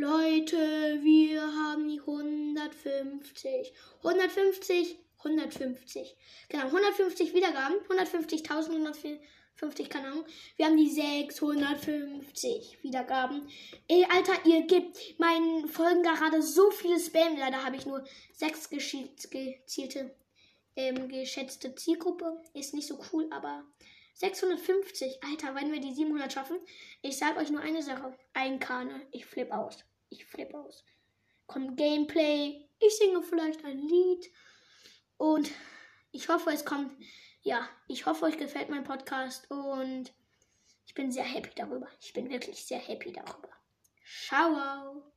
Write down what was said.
Leute, wir haben die 150. 150, 150. Genau, 150 Wiedergaben, 150.000, 150, keine Ahnung. Wir haben die 650 Wiedergaben. Ey, Alter, ihr gebt meinen Folgen gerade so viele Spam. Leider habe ich nur sechs gezielte, ähm, geschätzte Zielgruppe. Ist nicht so cool, aber 650. Alter, wenn wir die 700 schaffen, ich sage euch nur eine Sache. Ein Kane. Ich flippe aus. Ich flippe aus. Kommt Gameplay. Ich singe vielleicht ein Lied. Und ich hoffe, es kommt. Ja, ich hoffe, euch gefällt mein Podcast. Und ich bin sehr happy darüber. Ich bin wirklich sehr happy darüber. Ciao.